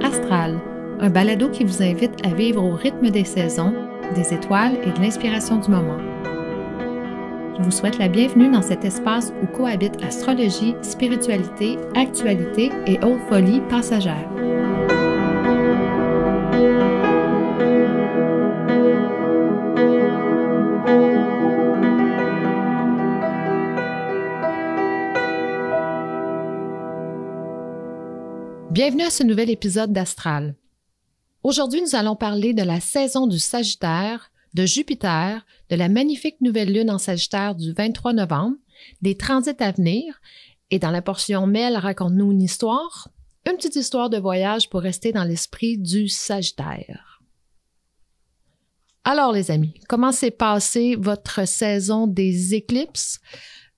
Astral, un balado qui vous invite à vivre au rythme des saisons, des étoiles et de l'inspiration du moment. Je vous souhaite la bienvenue dans cet espace où cohabitent astrologie, spiritualité, actualité et haute folie passagère. Bienvenue à ce nouvel épisode d'Astral. Aujourd'hui, nous allons parler de la saison du Sagittaire, de Jupiter, de la magnifique nouvelle lune en Sagittaire du 23 novembre, des transits à venir, et dans la portion Mel, raconte-nous une histoire, une petite histoire de voyage pour rester dans l'esprit du Sagittaire. Alors, les amis, comment s'est passée votre saison des éclipses?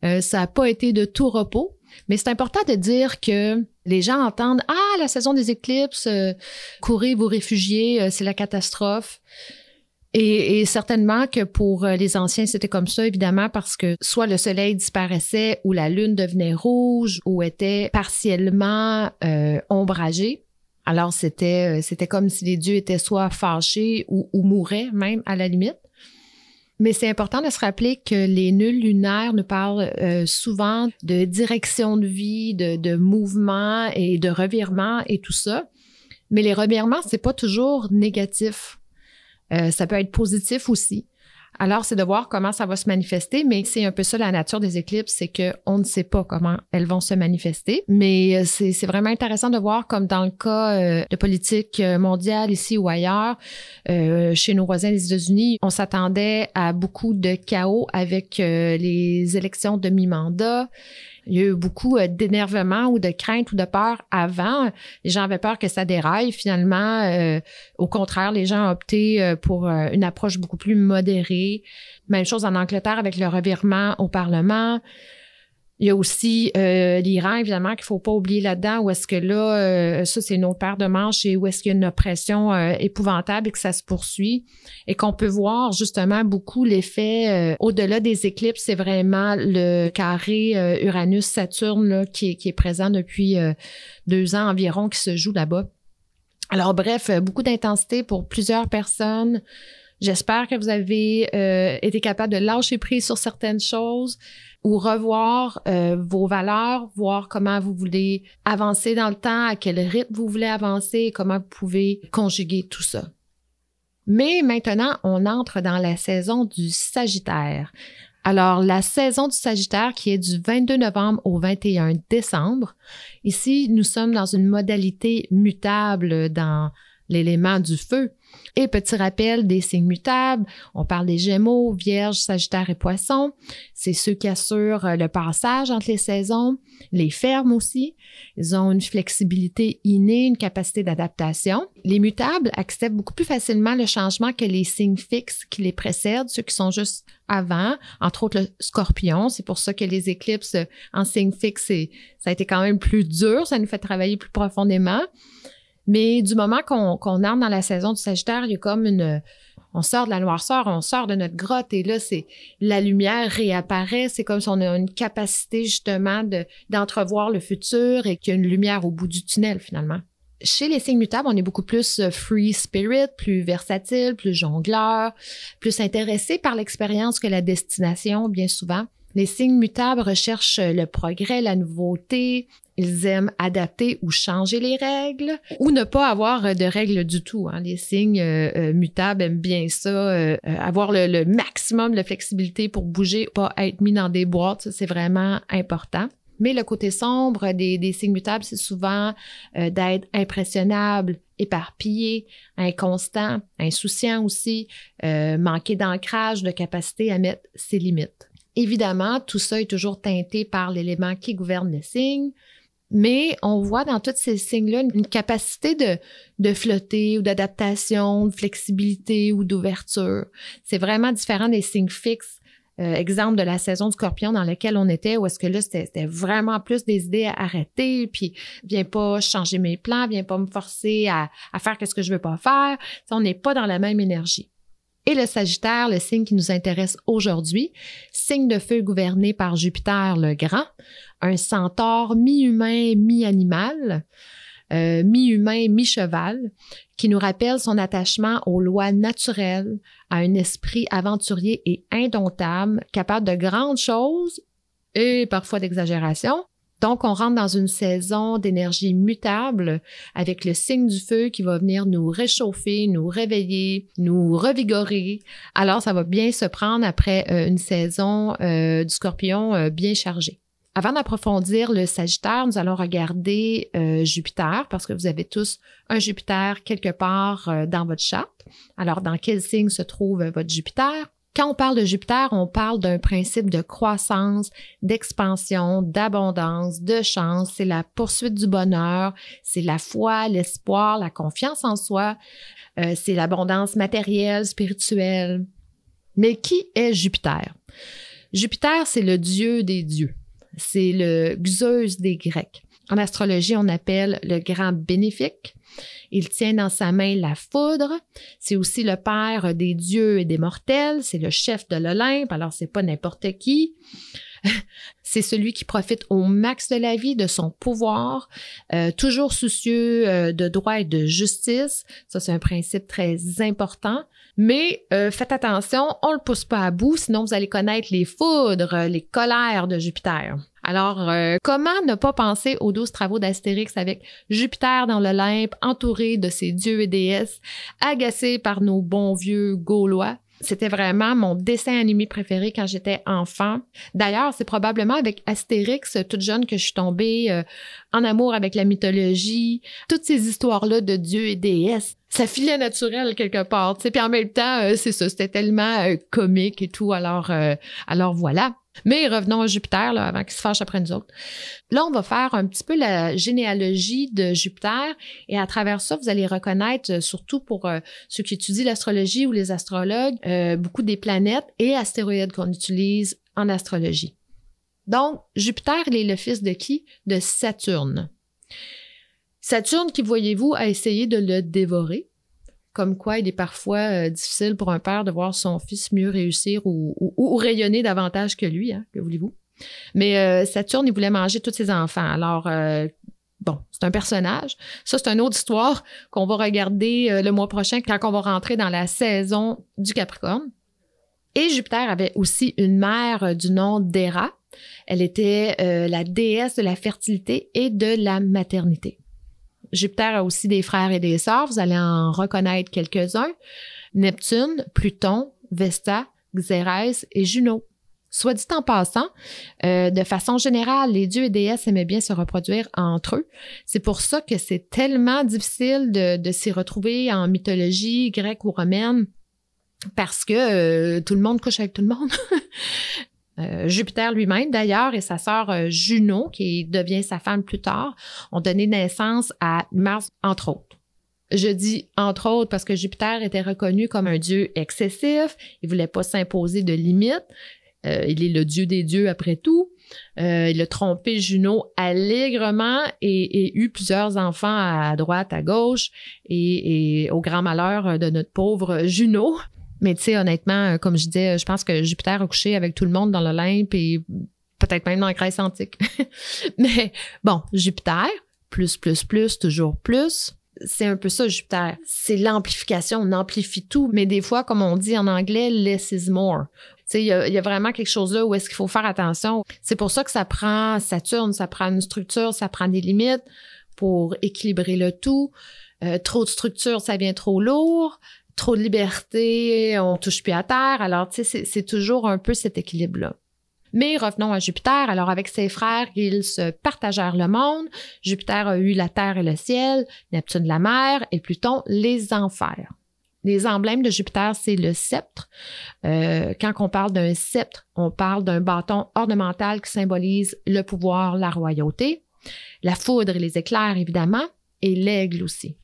Euh, ça n'a pas été de tout repos, mais c'est important de dire que les gens entendent Ah, la saison des éclipses, euh, courez vous réfugier, euh, c'est la catastrophe. Et, certainement que pour euh, les anciens, c'était comme ça, évidemment, parce que soit le soleil disparaissait ou la lune devenait rouge ou était partiellement ombragée. Alors, c'était, comme si les dieux étaient soit fâchés ou mouraient même à la limite. Mais c'est important de se rappeler que les nuls lunaires nous parlent euh, souvent de direction de vie, de, de mouvement et de revirement et tout ça. Mais les revirements, c'est pas toujours négatif. Euh, ça peut être positif aussi. Alors, c'est de voir comment ça va se manifester, mais c'est un peu ça la nature des éclipses, c'est qu'on ne sait pas comment elles vont se manifester. Mais euh, c'est vraiment intéressant de voir comme dans le cas euh, de politique euh, mondiale ici ou ailleurs, chez nos voisins des États-Unis, on s'attendait à beaucoup de chaos avec les élections de mi-mandat. Il y a eu beaucoup euh, d'énervement ou de crainte ou de peur avant. Les gens avaient peur que ça déraille. Finalement, euh, au contraire, les gens ont opté euh, pour une approche beaucoup plus modérée. Même chose en Angleterre avec le revirement au Parlement. Il y a aussi euh, l'Iran, évidemment, qu'il faut pas oublier là-dedans, où est-ce que là, euh, ça, c'est une autre de manches et où est-ce qu'il y a une oppression euh, épouvantable et que ça se poursuit. Et qu'on peut voir justement beaucoup l'effet au-delà des éclipses, c'est vraiment le carré Uranus-Saturne qui, qui, est présent depuis deux ans environ, qui se joue là-bas. Alors bref, beaucoup d'intensité pour plusieurs personnes. J'espère que vous avez été capable de lâcher prise sur certaines choses ou revoir euh, vos valeurs, voir comment vous voulez avancer dans le temps, à quel rythme vous voulez avancer comment vous pouvez conjuguer tout ça. Mais maintenant, on entre dans la saison du Sagittaire. Alors, la saison du Sagittaire qui est du 22 novembre au 21 décembre. Ici, nous sommes dans une modalité mutable dans l'élément du feu. Et petit rappel des signes mutables, on parle des Gémeaux, Vierge, Sagittaire et Poisson. C'est ceux qui assurent euh, le passage entre les saisons, les fermes aussi. Ils ont une flexibilité innée, une capacité d'adaptation. Les mutables acceptent beaucoup plus facilement le changement que les signes fixes qui les précèdent, ceux qui sont juste avant, entre autres le scorpion. C'est pour ça que les éclipses en signe fixe, ça a été quand même plus dur, ça nous fait travailler plus profondément. Mais du moment qu'on entre dans la saison du Sagittaire, il y a comme une. On sort de la noirceur, on sort de notre grotte et là, c'est la lumière réapparaît. C'est comme si on a une capacité justement d'entrevoir le futur et qu'il y a une lumière au bout du tunnel finalement. Chez les signes mutables, on est beaucoup plus euh, free spirit, plus versatile, plus jongleur, plus intéressé par l'expérience que la destination, bien souvent. Les signes mutables recherchent le progrès, la nouveauté, ils aiment adapter ou changer les règles ou ne pas avoir de règles du tout. Hein. Les signes euh, euh, mutables aiment bien ça, euh, avoir le, maximum de flexibilité pour bouger, pas être mis dans des boîtes, c'est vraiment important. Mais le côté sombre des, signes mutables, c'est souvent d'être impressionnable, éparpillé, inconstant, insouciant aussi, manquer d'ancrage, de capacité à mettre ses limites. Évidemment, tout ça est toujours teinté par l'élément qui gouverne le signe, mais on voit dans tous ces signes-là une capacité de, flotter ou d'adaptation, de flexibilité ou d'ouverture. C'est vraiment différent des signes fixes. Euh, exemple de la saison du scorpion dans laquelle on était, où est-ce que là, c'était vraiment plus des idées à arrêter, puis viens pas changer mes plans, viens pas me forcer à, à faire ce que je veux pas faire. on n'est pas dans la même énergie. Et le Sagittaire, le signe qui nous intéresse aujourd'hui, signe de feu gouverné par Jupiter le Grand, un centaure mi-humain, mi-animal, euh, mi-humain, mi-cheval, qui nous rappelle son attachement aux lois naturelles, à un esprit aventurier et indomptable, capable de grandes choses et parfois d'exagération, donc, on rentre dans une saison d'énergie mutable avec le signe du feu qui va venir nous réchauffer, nous réveiller, nous revigorer. Alors, ça va bien se prendre après euh, une saison euh, du scorpion euh, bien chargée. Avant d'approfondir le Sagittaire, nous allons regarder Jupiter parce que vous avez tous un Jupiter quelque part dans votre charte. Alors, dans quel signe se trouve votre Jupiter? Quand on parle de Jupiter, on parle d'un principe de croissance, d'expansion, d'abondance, de chance. C'est la poursuite du bonheur, c'est la foi, l'espoir, la confiance en soi, euh, c'est l'abondance matérielle, spirituelle. Mais qui est Jupiter? Jupiter, c'est le dieu des dieux. C'est le Zeus des Grecs. En astrologie, on appelle le grand bénéfique. Il tient dans sa main la foudre. C'est aussi le père des dieux et des mortels. C'est le chef de l'Olympe. Alors, c'est pas n'importe qui. c'est celui qui profite au max de la vie, de son pouvoir, euh, toujours soucieux euh, de droit et de justice. Ça, c'est un principe très important. Mais euh, faites attention, on le pousse pas à bout, sinon vous allez connaître les foudres, les colères de Jupiter. Alors, comment ne pas penser aux douze travaux d'Astérix avec Jupiter dans l'Olympe, entouré de ses dieux et déesses, agacé par nos bons vieux Gaulois? C'était vraiment mon dessin animé préféré quand j'étais enfant. D'ailleurs, c'est probablement avec Astérix, toute jeune, que je suis tombée euh, en amour avec la mythologie, toutes ces histoires-là de dieux et déesses. Ça filait naturel quelque part, tu sais. Puis en même temps, euh, c'est ça, c'était tellement euh, comique et tout. Alors, alors voilà. Mais revenons à Jupiter, avant qu'il se fâche après nous autres. Là, on va faire un petit peu la généalogie de Jupiter et à travers ça, vous allez reconnaître, euh, surtout pour euh, ceux qui étudient l'astrologie ou les astrologues, euh, beaucoup des planètes et astéroïdes qu'on utilise en astrologie. Donc, Jupiter, il est le fils de qui? De Saturne. Saturne, qui voyez-vous, a essayé de le dévorer comme quoi il est parfois euh, difficile pour un père de voir son fils mieux réussir ou, rayonner davantage que lui, hein, que voulez-vous. Mais euh, Saturne, il voulait manger tous ses enfants. Alors, euh, bon, c'est un personnage. Ça, c'est une autre histoire qu'on va regarder le mois prochain quand on va rentrer dans la saison du Capricorne. Et Jupiter avait aussi une mère du nom d'Héra. Elle était la déesse de la fertilité et de la maternité. Jupiter a aussi des frères et des sœurs. Vous allez en reconnaître quelques-uns. Neptune, Pluton, Vesta, Xérès et Juno. Soit dit en passant, euh, de façon générale, les dieux et déesses aimaient bien se reproduire entre eux. C'est pour ça que c'est tellement difficile de, s'y retrouver en mythologie grecque ou romaine parce que euh, tout le monde couche avec tout le monde. Euh, Jupiter lui-même, d'ailleurs, et sa sœur euh, Juno, qui devient sa femme plus tard, ont donné naissance à Mars, entre autres. Je dis entre autres parce que Jupiter était reconnu comme un dieu excessif, il voulait pas s'imposer de limites, euh, il est le dieu des dieux après tout. il a trompé Juno allègrement et, eu plusieurs enfants à droite, à gauche, et au grand malheur de notre pauvre Juno. Mais tu sais, honnêtement, euh, comme je disais, je pense que Jupiter a couché avec tout le monde dans l'Olympe et peut-être même dans la Grèce antique. Mais bon, Jupiter, plus, plus, plus, toujours plus. C'est un peu ça, Jupiter. C'est l'amplification. On amplifie tout. Mais des fois, comme on dit en anglais, less is more. Il y, a, y a vraiment quelque chose là où est-ce qu'il faut faire attention. C'est pour ça que ça prend Saturne, ça prend une structure, ça prend des limites pour équilibrer le tout. Euh, trop de structure, ça vient trop lourd trop de liberté, on touche plus à terre. Alors, tu sais, c'est toujours un peu cet équilibre-là. Mais revenons à Jupiter. Alors, avec ses frères, ils se partagèrent le monde. Jupiter a eu la terre et le ciel, Neptune la mer et Pluton les enfers. Les emblèmes de Jupiter, c'est le sceptre. Euh, quand on parle d'un sceptre, on parle d'un bâton ornemental qui symbolise le pouvoir, la royauté. La foudre et les éclairs, évidemment, et l'aigle aussi.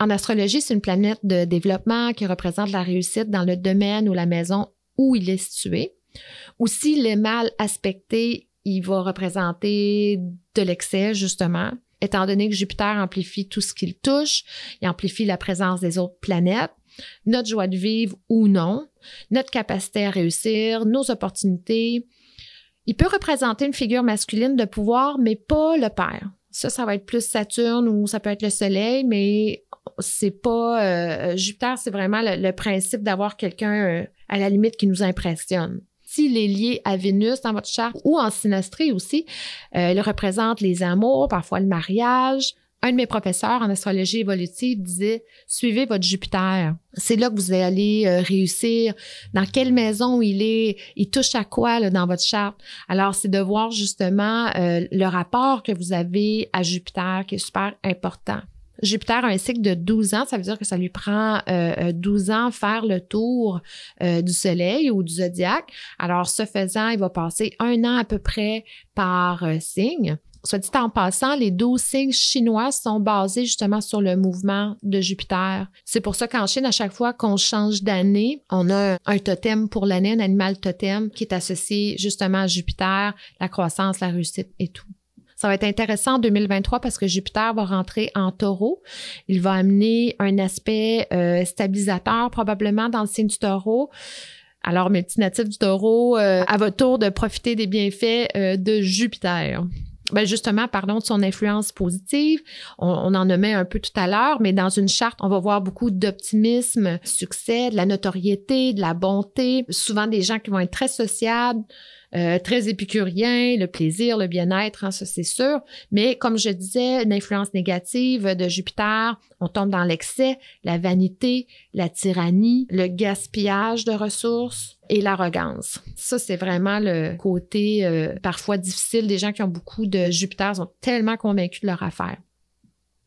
En astrologie, c'est une planète de développement qui représente la réussite dans le domaine ou la maison où il est situé. Aussi, le mal aspecté, il va représenter de l'excès, justement, étant donné que Jupiter amplifie tout ce qu'il touche, il amplifie la présence des autres planètes. notre joie de vivre ou non, notre capacité à réussir, nos opportunités. Il peut représenter une figure masculine de pouvoir, mais pas le père. Ça, ça va être plus Saturne ou ça peut être le Soleil, mais c'est pas euh, Jupiter, c'est vraiment le, principe d'avoir quelqu'un euh, à la limite qui nous impressionne. S'il est lié à Vénus dans votre charte ou en synastrie aussi, euh, il représente les amours, parfois le mariage, un de mes professeurs en astrologie évolutive disait suivez votre Jupiter. C'est là que vous allez euh, réussir. Dans quelle maison il est, il touche à quoi là, dans votre charte. Alors c'est de voir justement euh, le rapport que vous avez à Jupiter qui est super important. Jupiter a un cycle de 12 ans, ça veut dire que ça lui prend euh, 12 ans faire le tour euh, du Soleil ou du zodiaque. Alors, ce faisant, il va passer un an à peu près par signe. Soit dit en passant, les 12 signes chinois sont basés justement sur le mouvement de Jupiter. C'est pour ça qu'en Chine, à chaque fois qu'on change d'année, on a un totem pour l'année, un animal totem qui est associé justement à Jupiter, la croissance, la réussite et tout. Ça va être intéressant en 2023 parce que Jupiter va rentrer en taureau. Il va amener un aspect euh, stabilisateur probablement dans le signe du taureau. Alors, mes petits natifs du taureau, euh, à votre tour de profiter des bienfaits euh, de Jupiter ben justement, pardon, de son influence positive. On, on, en nommait un peu tout à l'heure, mais dans une charte, on va voir beaucoup d'optimisme, succès, de la notoriété, de la bonté, souvent des gens qui vont être très sociables, euh, très épicurien, le plaisir, le bien-être, hein, ça c'est sûr. Mais comme je disais, une influence négative de Jupiter, on tombe dans l'excès, la vanité, la tyrannie, le gaspillage de ressources et l'arrogance. Ça, c'est vraiment le côté euh, parfois difficile des gens qui ont beaucoup de Jupiter, sont tellement convaincus de leur affaire.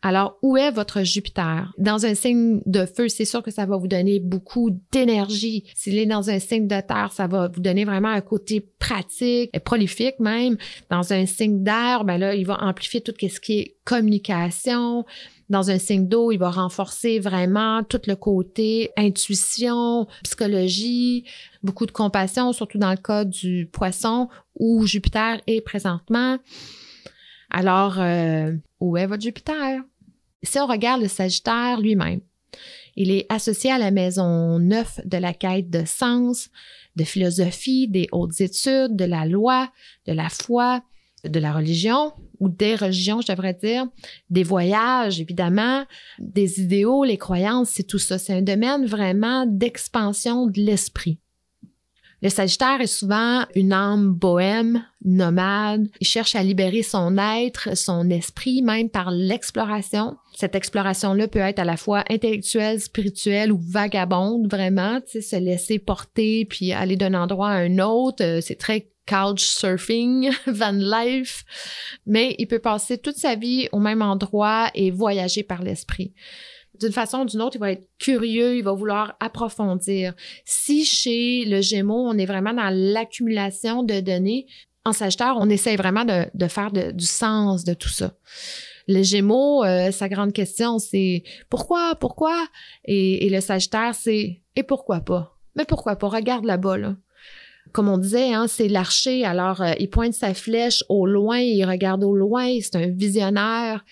Alors, où est votre Jupiter? Dans un signe de feu, c'est sûr que ça va vous donner beaucoup d'énergie. S'il est dans un signe de terre, ça va vous donner vraiment un côté pratique et prolifique même. Dans un signe d'air, ben là, il va amplifier tout ce qui est communication. Dans un signe d'eau, il va renforcer vraiment tout le côté intuition, psychologie, beaucoup de compassion, surtout dans le cas du poisson où Jupiter est présentement. Alors, euh, où est votre Jupiter? Si on regarde le Sagittaire lui-même, il est associé à la maison 9 de la quête de sens, de philosophie, des hautes études, de la loi, de la foi, de la religion, ou des religions, je devrais dire, des voyages, évidemment, des idéaux, les croyances, c'est tout ça. C'est un domaine vraiment d'expansion de l'esprit. Le Sagittaire est souvent une âme bohème, nomade. Il cherche à libérer son être, son esprit, même par l'exploration. Cette exploration-là peut être à la fois intellectuelle, spirituelle ou vagabonde, vraiment, tu sais, se laisser porter puis aller d'un endroit à un autre. Euh, c'est très couch surfing, van life, mais il peut passer toute sa vie au même endroit et voyager par l'esprit d'une façon ou d'une autre, il va être curieux, il va vouloir approfondir. Si chez le Gémeaux, on est vraiment dans l'accumulation de données, en Sagittaire, on essaie vraiment de, faire du sens de tout ça. Le Gémeaux, euh, sa grande question, c'est pourquoi, pourquoi? Et, le Sagittaire, c'est et pourquoi pas? Mais pourquoi pas? Regarde là-bas, là. Comme on disait, hein, c'est l'archer, alors euh, il pointe sa flèche au loin, il regarde au loin, c'est un visionnaire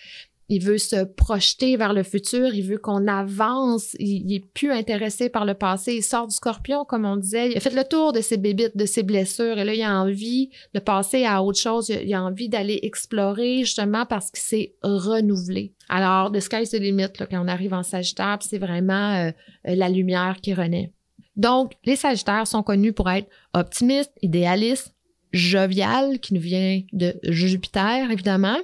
il veut se projeter vers le futur, il veut qu'on avance, il, n'est est plus intéressé par le passé, il sort du scorpion, comme on disait, il a fait le tour de ses bébites, de ses blessures, et là, il a envie de passer à autre chose, il a, envie d'aller explorer, justement, parce qu'il s'est renouvelé. Alors, the sky's the limit, là, quand on arrive en Sagittaire, c'est vraiment euh, la lumière qui renaît. Donc, les Sagittaires sont connus pour être optimistes, idéalistes, jovial, qui nous vient de Jupiter, évidemment.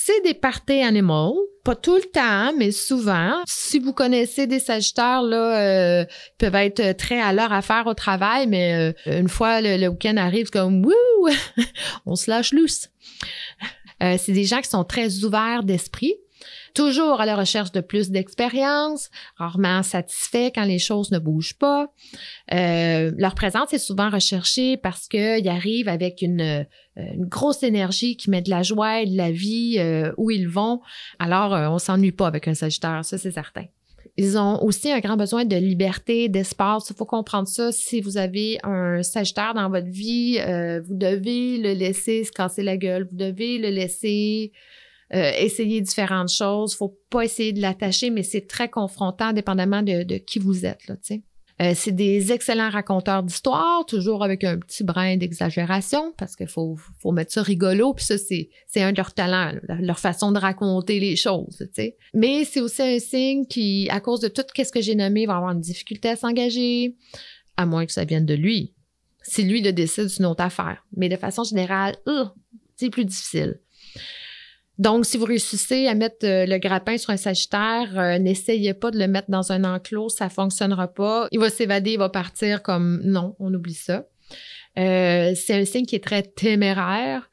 C'est des parties animaux, pas tout le temps, mais souvent. Si vous connaissez des Sagittaires, là, euh, peuvent être très à leur affaire au travail, mais euh, une fois le, week-end arrive, comme wouh, on se lâche loose. Euh, c'est des gens qui sont très ouverts d'esprit toujours à la recherche de plus d'expérience, rarement satisfaits quand les choses ne bougent pas. Euh, leur présence est souvent recherchée parce qu'ils arrivent avec une, euh, une, grosse énergie qui met de la joie et de la vie euh, où ils vont. Alors, euh, on s'ennuie pas avec un Sagittaire, ça c'est certain. Ils ont aussi un grand besoin de liberté, d'espace. Il faut comprendre ça. Si vous avez un Sagittaire dans votre vie, vous devez le laisser se casser la gueule. Vous devez le laisser euh, essayer différentes choses. Faut pas essayer de l'attacher, mais c'est très confrontant dépendamment de, qui vous êtes, là. Euh, c'est des excellents raconteurs d'histoires, toujours avec un petit brin d'exagération, parce qu'il faut, mettre ça rigolo, puis ça, c'est, c'est un de leurs talents, leur façon de raconter les choses, sais. Mais c'est aussi un signe qui, à cause de tout ce que j'ai nommé, va avoir une difficulté à s'engager, à moins que ça vienne de lui. Si lui le décide, c'est une autre affaire. Mais de façon générale, euh, c'est plus difficile. Donc, si vous réussissez à mettre euh, le grappin sur un sagittaire, euh, n'essayez pas de le mettre dans un enclos, ça fonctionnera pas. Il va s'évader, il va partir comme non, on oublie ça. Euh, c'est un signe qui est très téméraire,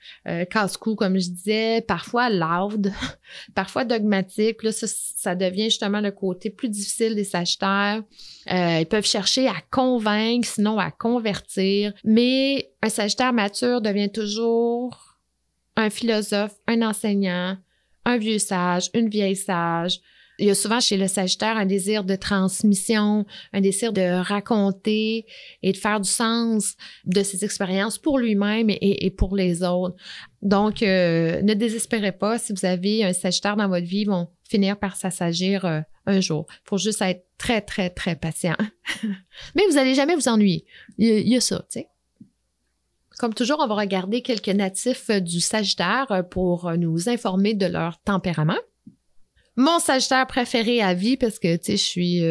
casse-cou, comme je disais, parfois loud, parfois dogmatique. Là, ça, ça, devient justement le côté plus difficile des Sagittaires. ils peuvent chercher à convaincre, sinon à convertir. Mais un Sagittaire mature devient toujours un philosophe, un enseignant, un vieux sage, une vieille sage. Il y a souvent chez le Sagittaire un désir de transmission, un désir de raconter et de faire du sens de ses expériences pour lui-même et, pour les autres. Donc, euh, ne désespérez pas si vous avez un Sagittaire dans votre vie, ils vont finir par s'assagir euh, un jour. Il faut juste être très, très, très patient. Mais vous n'allez jamais vous ennuyer. Il il y a ça, tu sais. Comme toujours, on va regarder quelques natifs euh, du Sagittaire euh, pour euh, nous informer de leur tempérament. Mon Sagittaire préféré à vie, parce que, tu sais, je suis...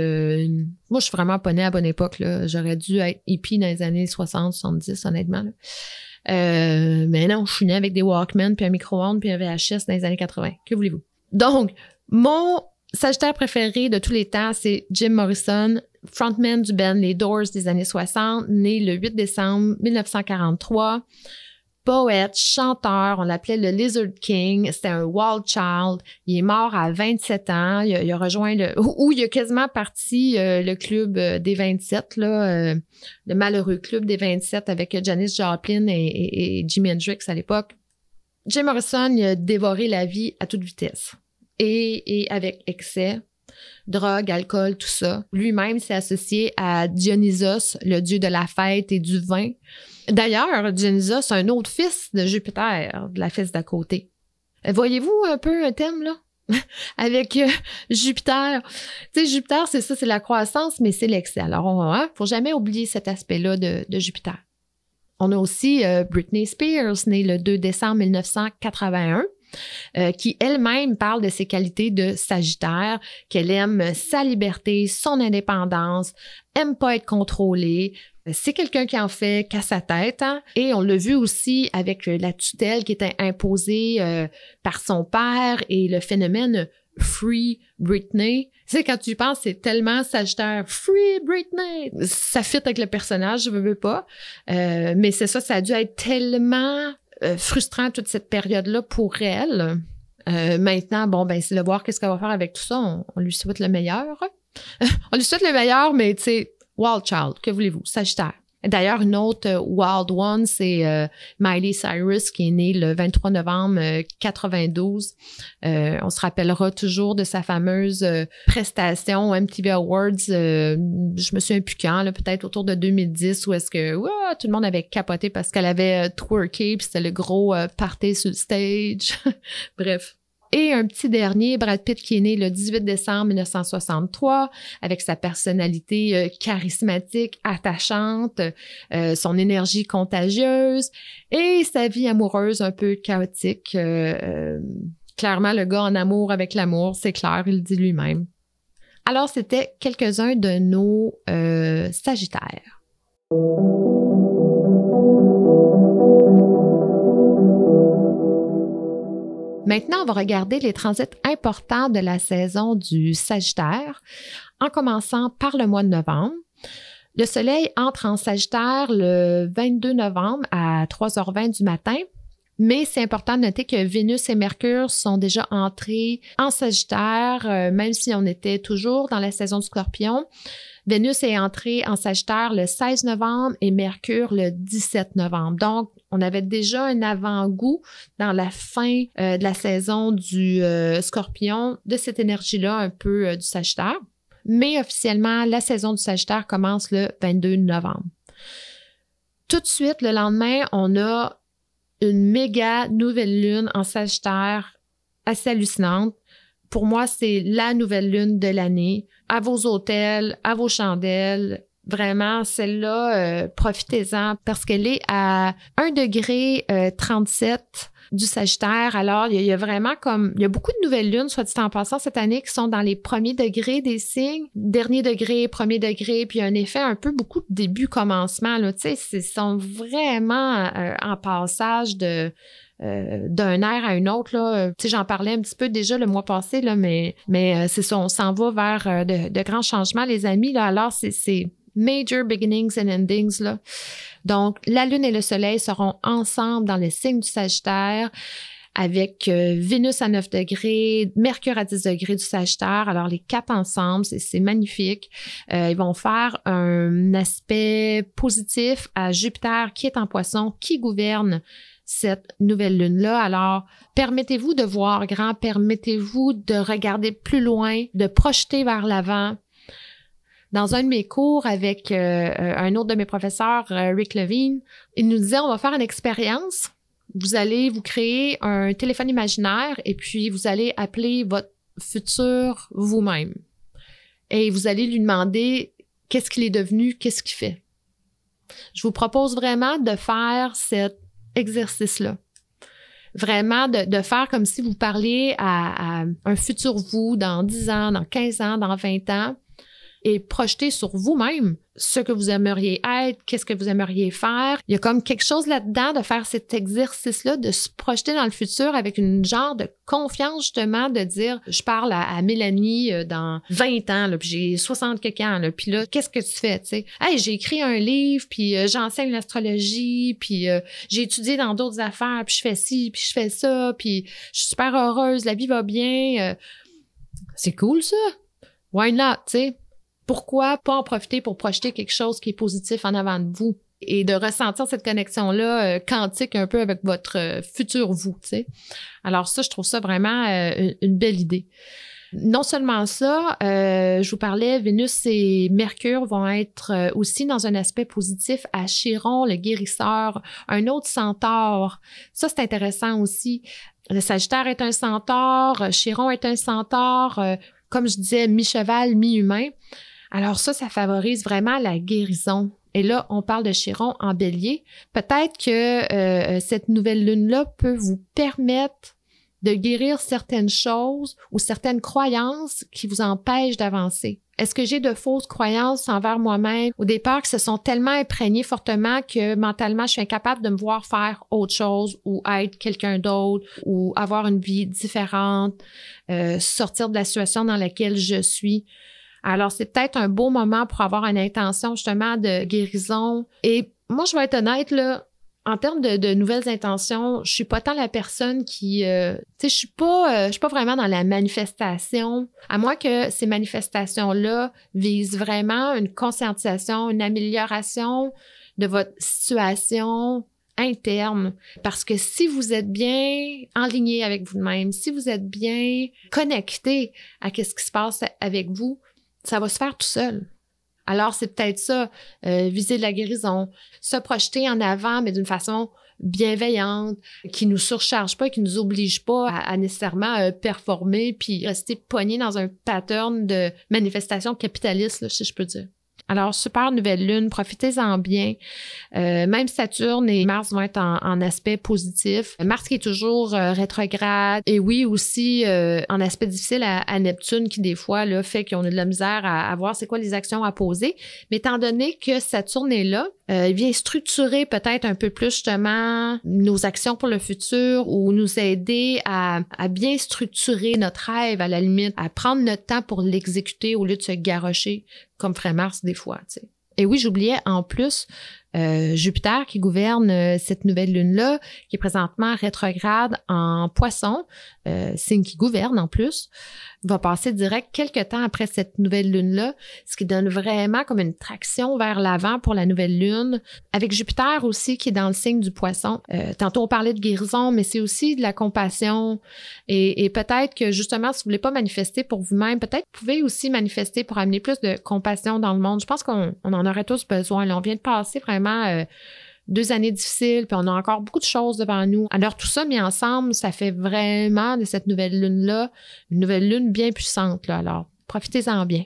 moi, je suis vraiment pas née à bonne époque. J'aurais dû être hippie dans les années 60, 70, honnêtement, mais non, je suis née avec des Walkman, puis un micro-ondes, puis un VHS dans les années 80. Que voulez-vous? Donc, mon Sagittaire préféré de tous les temps, c'est Jim Morrison, frontman du band Les Doors des années 60, né le 8 décembre 1943. Poète, chanteur, on l'appelait le Lizard King, c'était un wild child. Il est mort à 27 ans, il a, rejoint le... Où il a quasiment parti euh, le club euh, des 27, là, euh, le malheureux club des 27 avec Janis Joplin et, et Jimi Hendrix à l'époque. Jim Morrison il a dévoré la vie à toute vitesse et, et avec excès drogue, alcool, tout ça. Lui-même s'est associé à Dionysos, le dieu de la fête et du vin. D'ailleurs, Dionysos, un autre fils de Jupiter, de la fesse d'à côté. Voyez-vous un peu un thème, là? avec euh, Jupiter. Tu sais, Jupiter, c'est ça, c'est la croissance, mais c'est l'excès. Alors, on hein, faut jamais oublier cet aspect-là de, Jupiter. On a aussi euh, Britney Spears, née le 2 décembre 1981. Euh, qui elle-même parle de ses qualités de Sagittaire, qu'elle aime sa liberté, son indépendance, aime pas être contrôlée. C'est quelqu'un qui en fait qu'à sa tête. Hein. Et on l'a vu aussi avec la tutelle qui était imposée euh, par son père et le phénomène Free Britney. Tu sais, quand tu penses, c'est tellement Sagittaire. Free Britney! Ça fit avec le personnage, je veux pas. Euh, mais c'est ça, ça a dû être tellement euh, frustrant toute cette période-là pour elle. Euh, maintenant, bon, ben, c'est de voir qu'est-ce qu'elle va faire avec tout ça. On, lui souhaite le meilleur. on lui souhaite le meilleur, mais tu sais, Wild Child, que voulez-vous? Sagittaire. D'ailleurs, une autre euh, Wild One, c'est euh, Miley Cyrus qui est née le 23 novembre 92. Euh, on se rappellera toujours de sa fameuse prestation au MTV Awards. je me suis plus quand, peut-être autour de 2010, où est-ce que tout le monde avait capoté parce qu'elle avait twerké, puis c'était le gros party sur le stage. Bref. Et un petit dernier, Brad Pitt, qui est né le 18 décembre 1963, avec sa personnalité euh, charismatique, attachante, euh, son énergie contagieuse et sa vie amoureuse un peu chaotique. Euh, clairement, le gars en amour avec l'amour, c'est clair, il le dit lui-même. Alors, c'était quelques-uns de nos Sagittaires. Maintenant, on va regarder les transits importants de la saison du Sagittaire, en commençant par le mois de novembre. Le Soleil entre en Sagittaire le 22 novembre à 3h20 du matin, mais c'est important de noter que Vénus et Mercure sont déjà entrés en Sagittaire, euh, même si on était toujours dans la saison du Scorpion. Vénus est entrée en Sagittaire le 16 novembre et Mercure le 17 novembre. Donc, on avait déjà un avant-goût dans la fin euh, de la saison du euh, Scorpion de cette énergie-là un peu euh, du Sagittaire. Mais officiellement, la saison du Sagittaire commence le 22 novembre. Tout de suite, le lendemain, on a une méga nouvelle lune en Sagittaire assez hallucinante. Pour moi, c'est la nouvelle lune de l'année. À vos hôtels, à vos chandelles, Vraiment, celle-là, euh, profitez-en parce qu'elle est à 1 degré 37 euh, du Sagittaire. Alors, il y, a vraiment comme, il y a beaucoup de nouvelles lunes, soit dit en passant, cette année, qui sont dans les premiers degrés des signes. Dernier degré, premier degré, puis un effet un peu beaucoup de début, commencement, là, tu sais, ils sont vraiment euh, en passage de, d'un air à un autre. Là. Tu sais, j'en parlais un petit peu déjà le mois passé, là, mais, mais c'est ça, on s'en va vers de, de, grands changements, les amis. Là. Alors, c'est, major beginnings and endings. Là. Donc, la Lune et le Soleil seront ensemble dans les signes du Sagittaire avec euh, Vénus à 9 degrés, Mercure à 10 degrés du Sagittaire. Alors, les quatre ensemble, c'est magnifique. Euh, ils vont faire un aspect positif à Jupiter qui est en poisson, qui gouverne cette nouvelle lune-là. Alors, permettez-vous de voir grand, permettez-vous de regarder plus loin, de projeter vers l'avant, dans un de mes cours avec euh, euh, un autre de mes professeurs, euh, Rick Levine, il nous disait on va faire une expérience. Vous allez vous créer un téléphone imaginaire et puis vous allez appeler votre futur vous-même. Et vous allez lui demander qu'est-ce qu'il est devenu, qu'est-ce qu'il fait. Je vous propose vraiment de faire cet exercice-là vraiment de, faire comme si vous parliez à, à, un futur vous dans 10 ans, dans 15 ans, dans 20 ans, et projeter sur vous-même ce que vous aimeriez être, qu'est-ce que vous aimeriez faire. Il y a comme quelque chose là-dedans de faire cet exercice-là, de se projeter dans le futur avec une genre de confiance justement, de dire, je parle à, Mélanie euh, dans 20 ans, puis j'ai 60 quelques ans, puis là, qu'est-ce que tu fais, tu sais? Hey, j'ai écrit un livre, puis euh, j'enseigne l'astrologie, puis euh, j'ai étudié dans d'autres affaires, puis je fais ci, puis je fais ça, puis je suis super heureuse, la vie va bien. c'est cool, ça. Why not, tu sais? Pourquoi pas en profiter pour projeter quelque chose qui est positif en avant de vous et de ressentir cette connexion-là euh, quantique un peu avec votre euh, futur vous, tu sais. Alors ça, je trouve ça vraiment euh, une belle idée. Non seulement ça, je vous parlais, Vénus et Mercure vont être aussi dans un aspect positif à Chiron, le guérisseur, un autre centaure. Ça, c'est intéressant aussi. Le Sagittaire est un centaure, Chiron est un centaure, comme je disais, mi-cheval, mi-humain. Alors ça, ça favorise vraiment la guérison. Et là, on parle de Chiron en bélier. Peut-être que euh, cette nouvelle lune-là peut vous permettre de guérir certaines choses ou certaines croyances qui vous empêchent d'avancer. Est-ce que j'ai de fausses croyances envers moi-même au départ qui se sont tellement imprégnées fortement que mentalement je suis incapable de me voir faire autre chose ou être quelqu'un d'autre ou avoir une vie différente, euh, sortir de la situation dans laquelle je suis? Alors, c'est peut-être un beau moment pour avoir une intention justement de guérison. Et moi, je vais être honnête, là, en termes de, nouvelles intentions, je suis pas tant la personne qui, euh, tu sais, je suis pas, euh, je suis pas vraiment dans la manifestation. À moins que ces manifestations-là visent vraiment une conscientisation, une amélioration de votre situation interne. Parce que si vous êtes bien en ligne avec vous-même, si vous êtes bien connecté à ce qui se passe avec vous, ça va se faire tout seul. Alors, c'est peut-être ça, euh, viser la guérison, se projeter en avant, mais d'une façon bienveillante, qui nous surcharge pas, qui nous oblige pas à, nécessairement euh, performer puis rester pogné dans un pattern de manifestation capitaliste, si je peux dire. Alors, super nouvelle lune, profitez-en bien. Euh, même Saturne et Mars vont être en, aspect positif. Mars qui est toujours euh, rétrograde. Et oui, aussi euh, en aspect difficile à, Neptune qui, des fois, là, fait qu'on a de la misère à, à voir c'est quoi les actions à poser. Mais étant donné que Saturne est là, euh, il vient structurer peut-être un peu plus justement nos actions pour le futur ou nous aider à, à, bien structurer notre rêve à la limite, à prendre notre temps pour l'exécuter au lieu de se garrocher comme ferait Mars des fois. Tu sais. Et oui, j'oubliais en plus euh, Jupiter qui gouverne euh, cette nouvelle lune-là, qui est présentement rétrograde en poisson, euh, signe qui gouverne en plus, va passer direct quelques temps après cette nouvelle lune-là, ce qui donne vraiment comme une traction vers l'avant pour la nouvelle lune. Avec Jupiter aussi qui est dans le signe du poisson. tantôt on parlait de guérison, mais c'est aussi de la compassion. Et, peut-être que justement, si vous voulez pas manifester pour vous-même, peut-être vous pouvez aussi manifester pour amener plus de compassion dans le monde. Je pense qu'on on en aurait tous besoin. On vient de passer vraiment euh, deux années difficiles, puis on a encore beaucoup de choses devant nous. Alors tout ça mis ensemble, ça fait vraiment de cette nouvelle lune-là une nouvelle lune bien puissante. Alors profitez-en bien.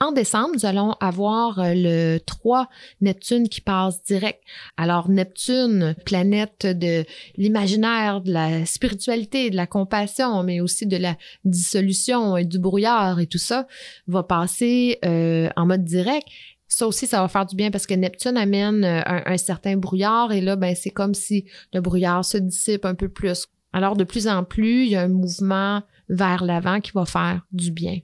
En décembre, nous allons avoir euh, le 3 Neptune qui passe direct. Alors Neptune, planète de l'imaginaire, de la spiritualité, de la compassion, mais aussi de la dissolution et du brouillard et tout ça, va passer euh, en mode direct. Ça aussi, ça va faire du bien parce que Neptune amène euh, un, un certain brouillard et là, ben, c'est comme si le brouillard se dissipe un peu plus. Alors, de plus en plus, il y a un mouvement vers l'avant qui va faire du bien.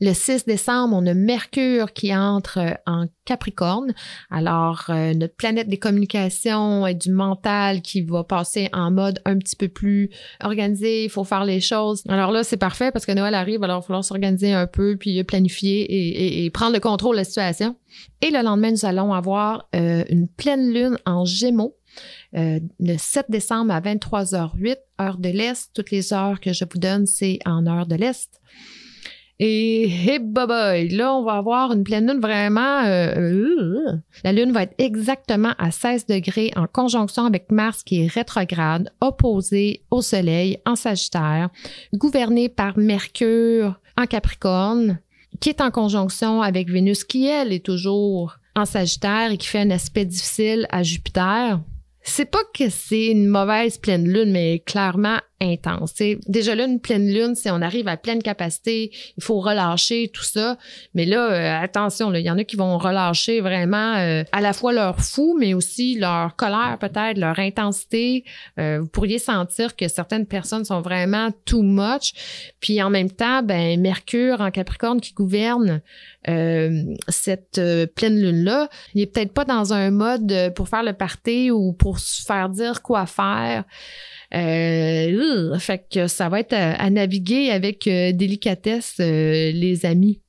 Le 6 décembre, on a Mercure qui entre euh, en Capricorne. Alors, euh, notre planète des communications et du mental qui va passer en mode un petit peu plus organisé, il faut faire les choses. Alors là, c'est parfait parce que Noël arrive, alors il va falloir s'organiser un peu, puis planifier et, prendre le contrôle de la situation. Et le lendemain, nous allons avoir euh, une pleine lune en Gémeaux. le 7 décembre à 23h08, heure de l'Est. Toutes les heures que je vous donne, c'est en heure de l'Est. Et hey, boy, là, on va avoir une pleine lune vraiment. Euh, la lune va être exactement à 16 degrés en conjonction avec Mars qui est rétrograde, opposé au Soleil en Sagittaire, gouverné par Mercure en Capricorne, qui est en conjonction avec Vénus qui, elle, est toujours en Sagittaire et qui fait un aspect difficile à Jupiter. C'est pas que c'est une mauvaise pleine lune, mais clairement intense. déjà là, une pleine lune, si on arrive à pleine capacité, il faut relâcher tout ça. Mais là, euh, attention, il y en a qui vont relâcher vraiment euh, à la fois leur fou, mais aussi leur colère peut-être, leur intensité. Euh, vous pourriez sentir que certaines personnes sont vraiment too much. Puis en même temps, ben Mercure en Capricorne qui gouverne cette pleine lune-là, il est peut-être pas dans un mode pour faire le party ou pour se faire dire quoi faire. Euh, fait que ça va être à, naviguer avec euh, délicatesse, euh, les amis.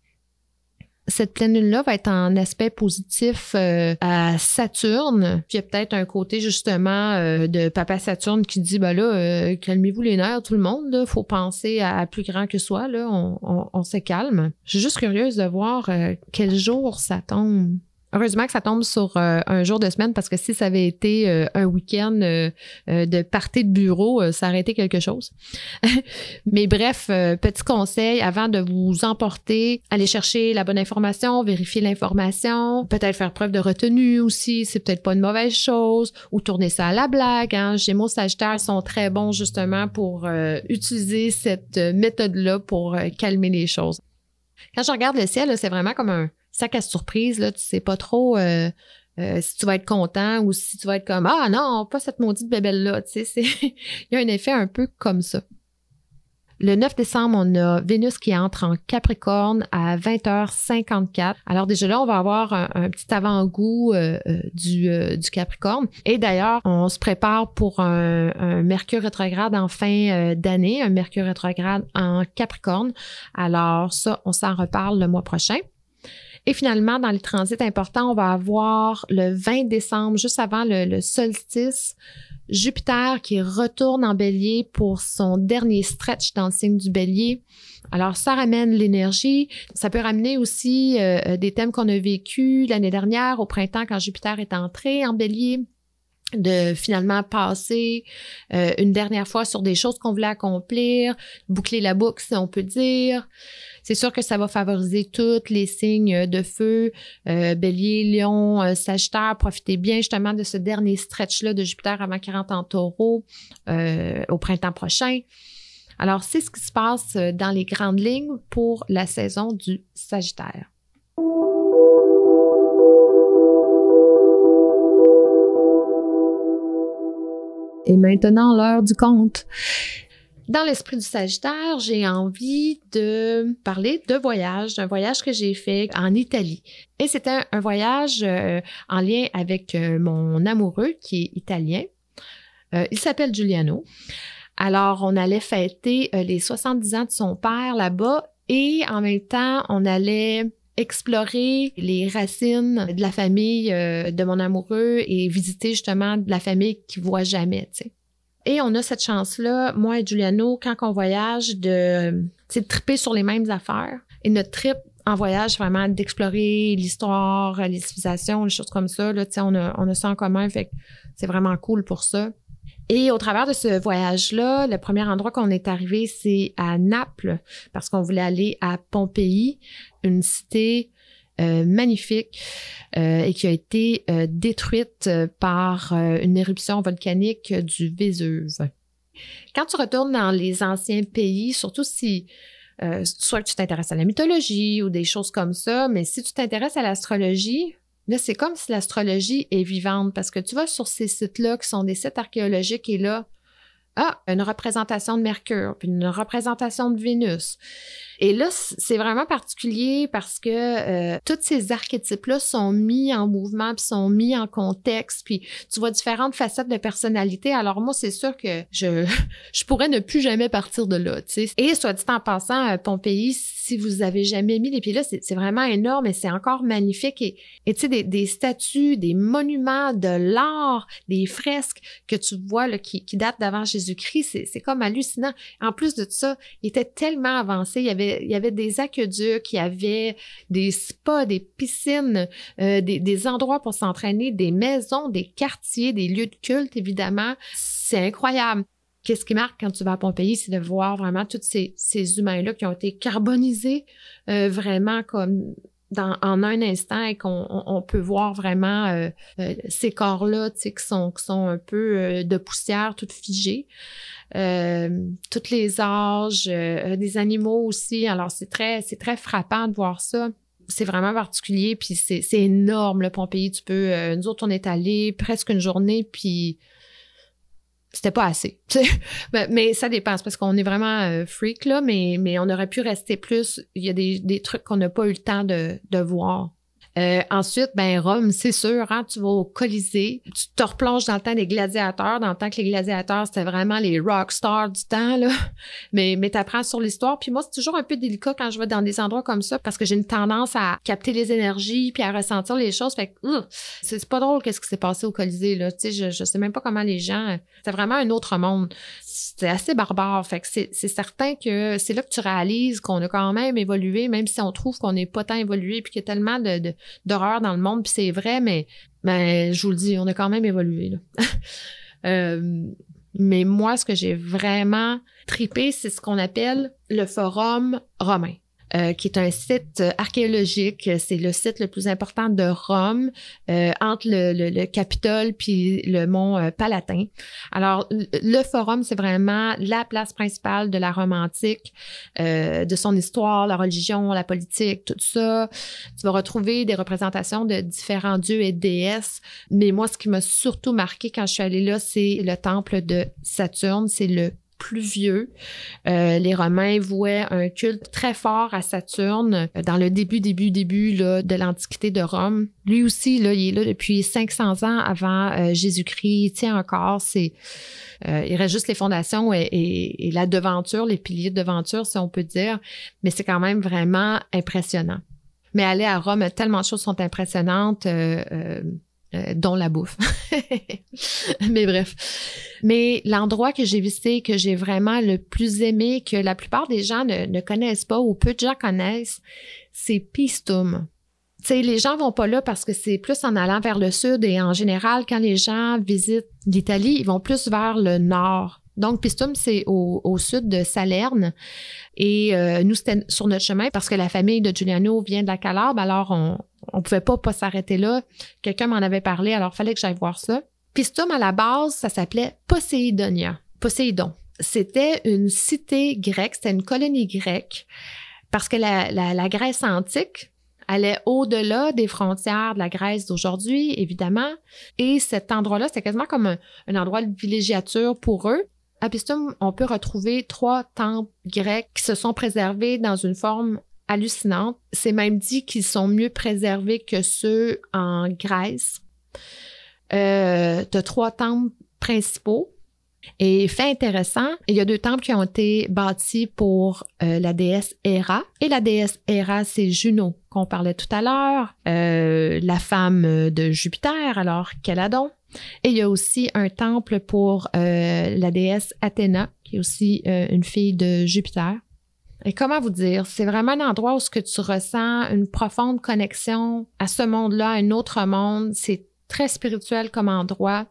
Cette pleine lune-là va être en aspect positif à Saturne. Puis il y a peut-être un côté justement de papa Saturne qui dit ben là, calmez-vous les nerfs, tout le monde. Il faut penser à, plus grand que soi. Là, on, on, on se calme. Je suis juste curieuse de voir quel jour ça tombe. Heureusement que ça tombe sur euh, un jour de semaine parce que si ça avait été euh, un week-end euh, de partie de bureau, ça aurait été quelque chose. Mais bref, petit conseil, avant de vous emporter, allez chercher la bonne information, vérifier l'information, peut-être faire preuve de retenue aussi, c'est peut-être pas une mauvaise chose, ou tourner ça à la blague. Hein. Gémeaux Sagittaires sont très bons justement pour utiliser cette méthode-là pour calmer les choses. Quand je regarde le ciel, c'est vraiment comme un sac à surprise, là, tu sais pas trop euh, euh, si tu vas être content ou si tu vas être comme Ah non, pas cette maudite bébelle-là. Tu sais, il y a un effet un peu comme ça. Le 9 décembre, on a Vénus qui entre en Capricorne à 20h54. Alors déjà là, on va avoir un, petit avant-goût euh, du, du, Capricorne. Et d'ailleurs, on se prépare pour un, un Mercure rétrograde en fin d'année, un Mercure rétrograde en Capricorne. Alors ça, on s'en reparle le mois prochain. Et finalement, dans les transits importants, on va avoir le 20 décembre, juste avant le, solstice, Jupiter qui retourne en bélier pour son dernier stretch dans le signe du bélier. Alors, ça ramène l'énergie. Ça peut ramener aussi euh, euh, des thèmes qu'on a vécus l'année dernière au printemps quand Jupiter est entré en bélier de finalement passer euh, une dernière fois sur des choses qu'on voulait accomplir, boucler la boucle si on peut dire. C'est sûr que ça va favoriser tous les signes de feu, euh, bélier, lion, euh, sagittaire. Profitez bien justement de ce dernier stretch-là de Jupiter avant 40 en taureau au printemps prochain. Alors, c'est ce qui se passe dans les grandes lignes pour la saison du Sagittaire. Et maintenant, l'heure du compte. Dans l'esprit du Sagittaire, j'ai envie de parler de voyage, d'un voyage que j'ai fait en Italie. Et c'était un voyage euh, en lien avec euh, mon amoureux qui est italien. Euh, il s'appelle Giuliano. Alors, on allait fêter les 70 ans de son père là-bas et en même temps, on allait explorer les racines de la famille euh, de mon amoureux et visiter justement de la famille qui voit jamais, tu sais. Et on a cette chance-là, moi et Giuliano, quand on voyage, de, de triper sur les mêmes affaires. Et notre trip en voyage, vraiment d'explorer l'histoire, les civilisations, les choses comme ça. Là, on, a, on a ça en commun, fait c'est vraiment cool pour ça. Et au travers de ce voyage-là, le premier endroit qu'on est arrivé, c'est à Naples, parce qu'on voulait aller à Pompéi, une cité euh, magnifique euh, et qui a été euh, détruite par une éruption volcanique du Vésuve. Quand tu retournes dans les anciens pays, surtout si soit que tu t'intéresses à la mythologie ou des choses comme ça, mais si tu t'intéresses à l'astrologie, Là, c'est comme si l'astrologie est vivante parce que tu vas sur ces sites-là qui sont des sites archéologiques et là, ah, une représentation de Mercure, puis une représentation de Vénus. Et là, c'est vraiment particulier parce que euh, tous ces archétypes-là sont mis en mouvement, puis sont mis en contexte, puis tu vois différentes facettes de personnalité. Alors moi, c'est sûr que je, je pourrais ne plus jamais partir de là. Et soit dit en passant, euh, Pompéi, si vous avez jamais mis les pieds là, c'est vraiment énorme et c'est encore magnifique. Et tu sais, des, statues, des monuments, de l'art, des fresques que tu vois là, qui, qui datent d'avant C'est comme hallucinant. En plus de ça, il était tellement avancé. Il y avait, il y avait des aqueducs, il y des spas, des piscines, euh, des, des endroits pour s'entraîner, des maisons, des quartiers, des lieux de culte, évidemment. C'est incroyable qu'est-ce qui marque quand tu vas à Pompéi, c'est de voir vraiment tous ces, ces humains-là qui ont été carbonisés euh, vraiment comme en un instant et qu'on on, peut voir vraiment euh, euh, ces corps-là qui sont, qui sont un peu de poussière, toutes figées. tous les âges, des animaux aussi. Alors, c'est très, très frappant de voir ça c'est vraiment particulier, puis c'est, énorme, le Pompéi. Tu peux... nous autres, on est allés presque une journée, puis c'était pas assez. mais, ça dépend, parce qu'on est vraiment euh, freak, là, mais, mais on aurait pu rester plus. Il y a des, des trucs qu'on n'a pas eu le temps de, de voir. Euh, ensuite, ben Rome, c'est sûr, hein, tu vas au Colisée, tu te replonges dans le temps des gladiateurs, dans le temps que les gladiateurs, c'était vraiment les rock stars du temps, là. Mais, mais tu apprends sur l'histoire. Puis moi, c'est toujours un peu délicat quand je vais dans des endroits comme ça parce que j'ai une tendance à capter les énergies puis à ressentir les choses. Fait que c'est pas drôle qu'est-ce qui s'est passé au Colisée, là. Tu sais, je, je sais même pas comment les gens... C'est vraiment un autre monde. C'est assez barbare. Fait que c'est certain que c'est là que tu réalises qu'on a quand même évolué, même si on trouve qu'on n'est pas tant évolué puis qu'il y a tellement de d'horreur dans le monde, puis c'est vrai, mais, mais je vous le dis, on a quand même évolué. euh, mais moi, ce que j'ai vraiment tripé, c'est ce qu'on appelle le forum romain. Euh, qui est un site archéologique. C'est le site le plus important de Rome, euh, entre le, le, Capitole puis le mont euh, Palatin. Alors, le forum, c'est vraiment la place principale de la Rome antique, de son histoire, la religion, la politique, tout ça. Tu vas retrouver des représentations de différents dieux et déesses. Mais moi, ce qui m'a surtout marqué quand je suis allée là, c'est le temple de Saturne. C'est le plus vieux. Euh, les Romains vouaient un culte très fort à Saturne euh, dans le début, début, début là, de l'Antiquité de Rome. Lui aussi, là, il est là depuis 500 ans avant euh, Jésus-Christ. Il tient encore. C'est, il reste juste les fondations et, et, la devanture, les piliers de devanture, si on peut dire. Mais c'est quand même vraiment impressionnant. Mais aller à Rome, tellement de choses sont impressionnantes. Euh, dont la bouffe. Mais bref. Mais l'endroit que j'ai visité, que j'ai vraiment le plus aimé, que la plupart des gens ne, connaissent pas ou peu de gens connaissent, c'est Pistum. sais, les gens vont pas là parce que c'est plus en allant vers le sud et en général, quand les gens visitent l'Italie, ils vont plus vers le nord. Donc, Pistum, c'est au, sud de Salerne. Et euh, nous, c'était sur notre chemin parce que la famille de Giuliano vient de la Calabre. Alors, on, on pouvait pas s'arrêter là. Quelqu'un m'en avait parlé, alors fallait que j'aille voir ça. Pistum, à la base, ça s'appelait Poséidonia. Poséidon. C'était une cité grecque, c'était une colonie grecque, parce que la, la, Grèce antique allait au-delà des frontières de la Grèce d'aujourd'hui, évidemment. Et cet endroit-là, c'était quasiment comme un, un endroit de villégiature pour eux. À Pistum, on peut retrouver trois temples grecs qui se sont préservés dans une forme hallucinante. C'est même dit qu'ils sont mieux préservés que ceux en Grèce. Euh, tu trois temples principaux. Et fait intéressant, il y a deux temples qui ont été bâtis pour euh, la déesse Héra. Et la déesse Héra, c'est Juno, qu'on parlait tout à l'heure, euh, la femme de Jupiter, alors Caladon. Et il y a aussi un temple pour euh, la déesse Athéna, qui est aussi une fille de Jupiter. Et comment vous dire? C'est vraiment un endroit où ce que tu ressens une profonde connexion à ce monde-là, à un autre monde. C'est très spirituel comme endroit.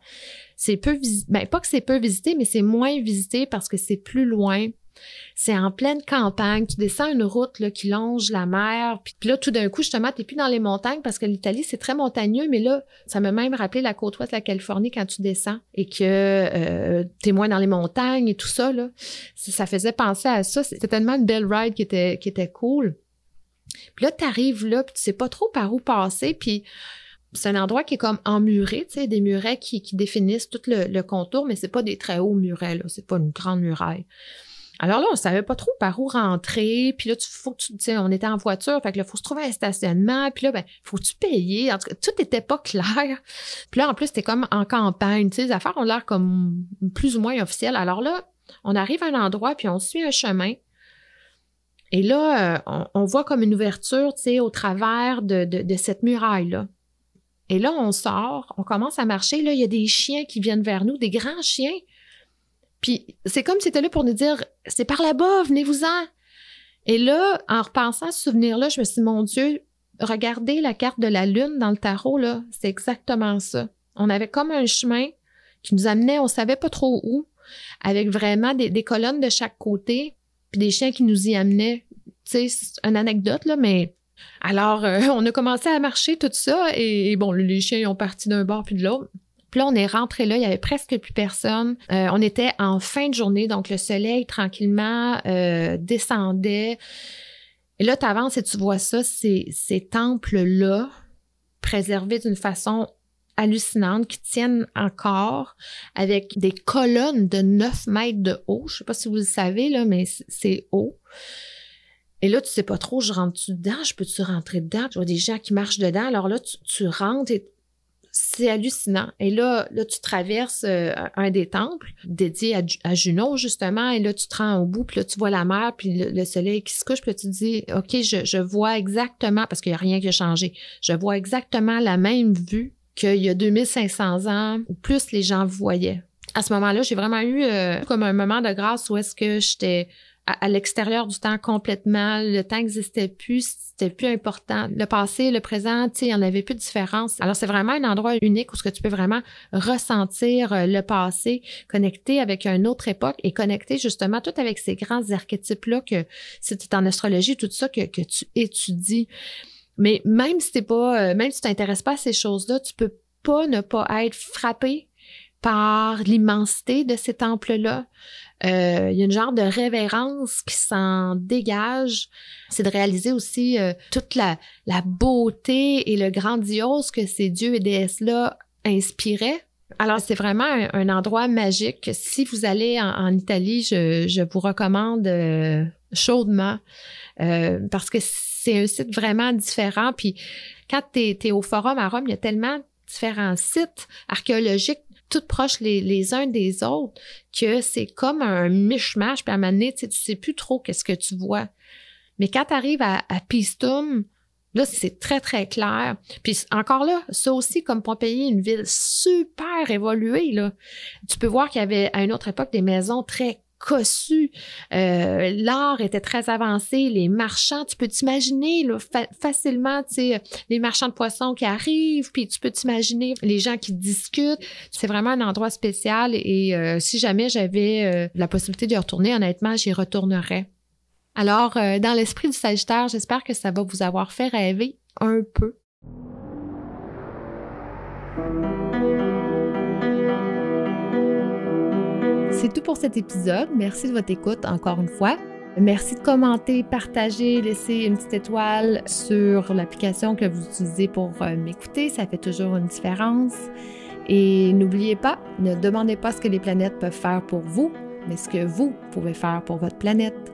C'est peu visité, ben, pas que c'est peu visité, mais c'est moins visité parce que c'est plus loin. C'est en pleine campagne. Tu descends une route qui longe la mer. Puis, là, tout d'un coup, justement, tu n'es plus dans les montagnes parce que l'Italie, c'est très montagneux. Mais là, ça m'a même rappelé la côte ouest de la Californie quand tu descends et que euh, tu es moins dans les montagnes et tout ça. Là. Ça, faisait penser à ça. C'était tellement une belle ride qui était, cool. Puis là, tu arrives là, puis tu sais pas trop par où passer. Puis c'est un endroit qui est comme emmuré, tu sais, des murets qui, définissent tout le, contour, mais c'est pas des très hauts murets, là. C'est pas une grande muraille. Alors là, on savait pas trop par où rentrer. Puis là, tu faut on était en voiture, fait que là, faut se trouver un stationnement. Puis là, ben, faut-tu payer? En tout cas, tout était pas clair. Puis là, en plus, c'était comme en campagne. Les affaires ont l'air comme plus ou moins officielles. Alors là, on arrive à un endroit, puis on suit un chemin. Et là, euh, on, voit comme une ouverture, tu sais, au travers de, de cette muraille-là. Et là, on sort, on commence à marcher. Là, il y a des chiens qui viennent vers nous, des grands chiens. Puis c'est comme si c'était là pour nous dire c'est par là-bas, venez-vous-en. Et là, en repensant à ce souvenir-là, je me suis dit, mon Dieu, regardez la carte de la Lune dans le tarot, là, c'est exactement ça. On avait comme un chemin qui nous amenait, on savait pas trop où, avec vraiment des, colonnes de chaque côté, puis des chiens qui nous y amenaient. Tu sais, c'est une anecdote, là, mais alors, euh, on a commencé à marcher tout ça, et, bon, les chiens ont parti d'un bord puis de l'autre. Puis là, on est rentré là, il y avait presque plus personne. Euh, on était en fin de journée, donc le soleil tranquillement euh, descendait. Et là, tu avances et tu vois ça, ces, temples-là, préservés d'une façon hallucinante, qui tiennent encore, avec des colonnes de 9 mètres de haut. Je sais pas si vous le savez, là, mais c'est haut. Et là, tu sais pas trop, je rentre-tu dedans? Je peux-tu rentrer dedans? Je vois des gens qui marchent dedans. Alors là, tu, tu rentres et c'est hallucinant. Et là, là, tu traverses euh, un des temples dédié à, Junon, justement, et là, tu te rends au bout, puis là, tu vois la mer, puis le, soleil qui se couche, puis là, tu te dis, OK, je, je vois exactement, parce qu'il n'y a rien qui a changé, je vois exactement la même vue qu'il y a 2500 ans, ou plus les gens voyaient. À ce moment-là, j'ai vraiment eu euh, comme un moment de grâce où est-ce que j'étais à, l'extérieur du temps complètement. Le temps n'existait plus, c'était plus important. Le passé, le présent, tu il n'y en avait plus de différence. Alors, c'est vraiment un endroit unique où ce que tu peux vraiment ressentir euh, le passé, connecter avec une autre époque et connecter justement tout avec ces grands archétypes-là que c'est en astrologie, tout ça que, que tu étudies. Mais même si t'es pas, euh, même si tu t'intéresses pas à ces choses-là, tu peux pas ne pas être frappé par l'immensité de ces temples-là. Euh, il y a une genre de révérence qui s'en dégage. C'est de réaliser aussi euh, toute la, beauté et le grandiose que ces dieux et déesses-là inspiraient. Alors, c'est vraiment un, endroit magique. Si vous allez en, Italie, je, je, vous recommande euh, chaudement parce que c'est un site vraiment différent. Puis, quand tu es, au Forum à Rome, il y a tellement différents sites archéologiques toutes proches les, uns des autres que c'est comme un mishmash. Puis à un moment donné, tu sais, sais plus trop qu'est-ce que tu vois. Mais quand tu arrives à, à Pistum, là, c'est très, très clair. Puis encore là, ça aussi, comme Pompéi, une ville super évoluée, là. Tu peux voir qu'il y avait à une autre époque des maisons très Euh, l'art était très avancé. Les marchands, tu peux t'imaginer facilement, tu sais, les marchands de poissons qui arrivent, puis tu peux t'imaginer les gens qui discutent. C'est vraiment un endroit spécial et euh, si jamais j'avais euh, la possibilité d'y retourner, honnêtement, j'y retournerais. Alors, dans l'esprit du Sagittaire, j'espère que ça va vous avoir fait rêver un peu. C'est tout pour cet épisode. Merci de votre écoute encore une fois. Merci de commenter, partager, laisser une petite étoile sur l'application que vous utilisez pour euh, m'écouter. Ça fait toujours une différence. Et n'oubliez pas, ne demandez pas ce que les planètes peuvent faire pour vous, mais ce que vous pouvez faire pour votre planète.